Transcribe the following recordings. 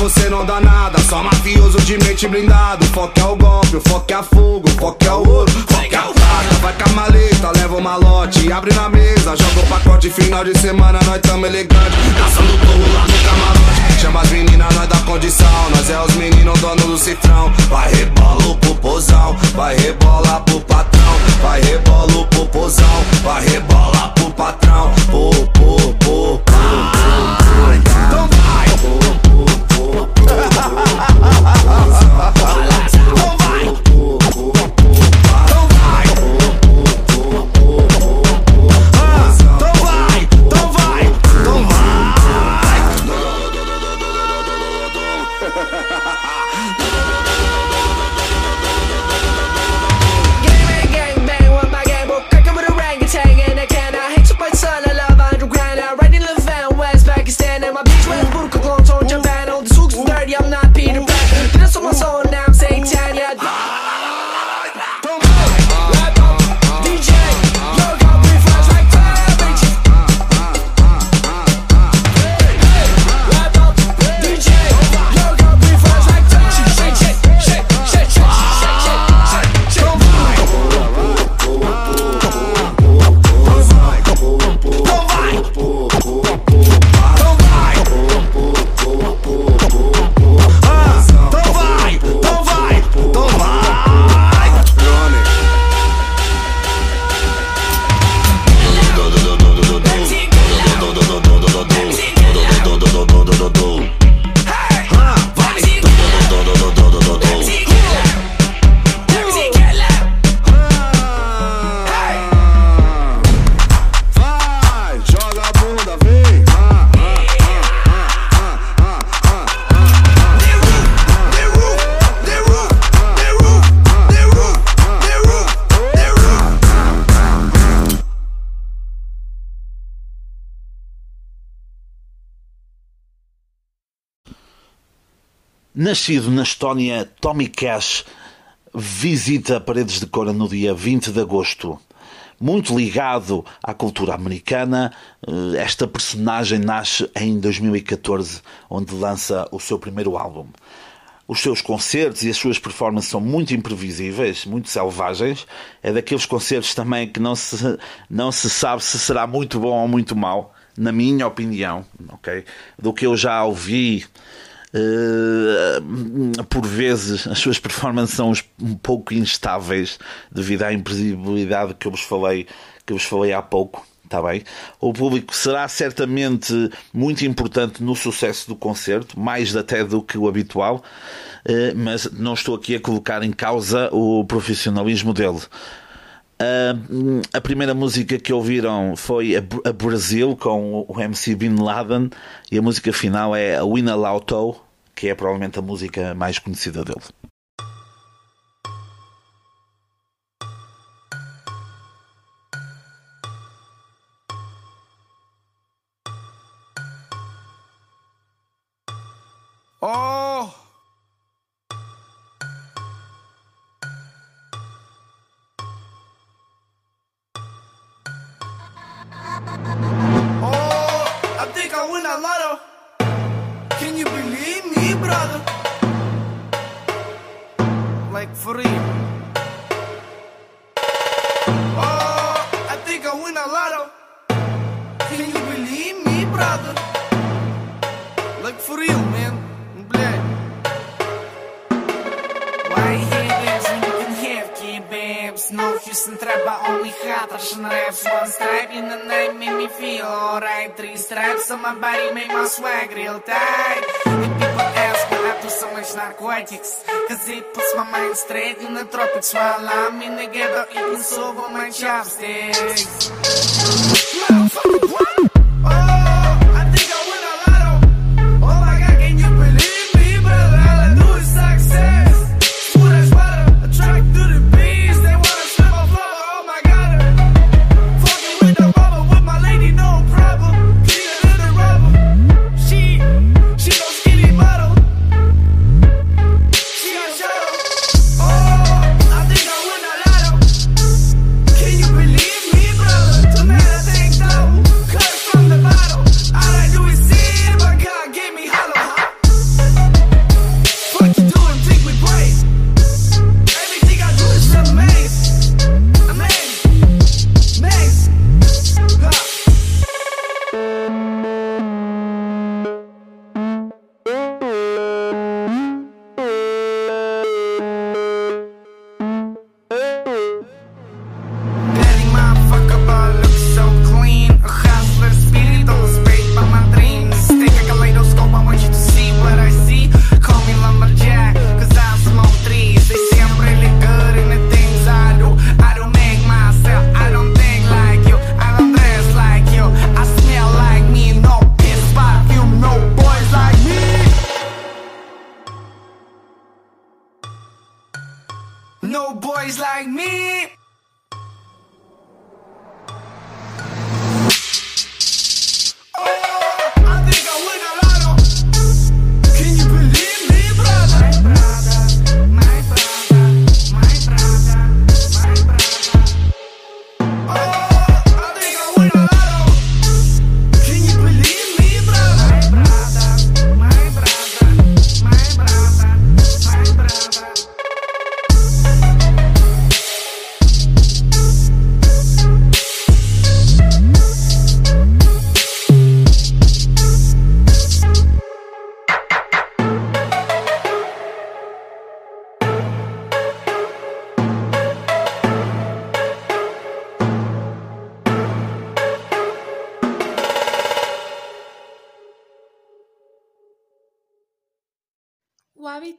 Você não dá nada. Só mafioso de mente blindado. Foco é o golpe, o foco é a fogo, foco é o ouro, o foco é o prata. Vai com a maleta, leva o malote, abre na mesa, joga o pacote. Final de semana, nós tamo elegante. Caçando torro lá no camarote. Chama as meninas, nós dá condição. Nós é os meninos, dono do cifrão. Vai rebola o popozão, vai rebola pro patrão. Vai rebola o popozão, vai rebola Nascido na Estónia, Tommy Cash visita Paredes de Cora no dia 20 de agosto. Muito ligado à cultura americana, eh, esta personagem nasce em 2014, onde lança o seu primeiro álbum. Os seus concertos e as suas performances são muito imprevisíveis, muito selvagens. É daqueles concertos também que não se, não se sabe se será muito bom ou muito mau, na minha opinião, ok? Do que eu já ouvi, Uh, por vezes as suas performances são um pouco instáveis devido à imprevisibilidade que eu vos falei, que eu vos falei há pouco. Está bem? O público será certamente muito importante no sucesso do concerto, mais até do que o habitual, uh, mas não estou aqui a colocar em causa o profissionalismo dele. Uh, a primeira música que ouviram foi a, a Brasil com o MC Bin Laden e a música final é a Wina Lauto, que é provavelmente a música mais conhecida dele. Oh, I think I win a lotto. Can you believe me, brother? Like for real. Oh, I think I win a lotto. Can you believe me, brother? Like for real, man. Блядь. Houston trap but only hot Russian raps One stripe in the night make me feel alright Three stripes on my body make my swag real tight And people ask why I do so much narcotics Cause it puts my mind straight in the tropics While I'm in the ghetto eating soup on my chopsticks Oh, I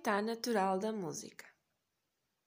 habitat natural da música.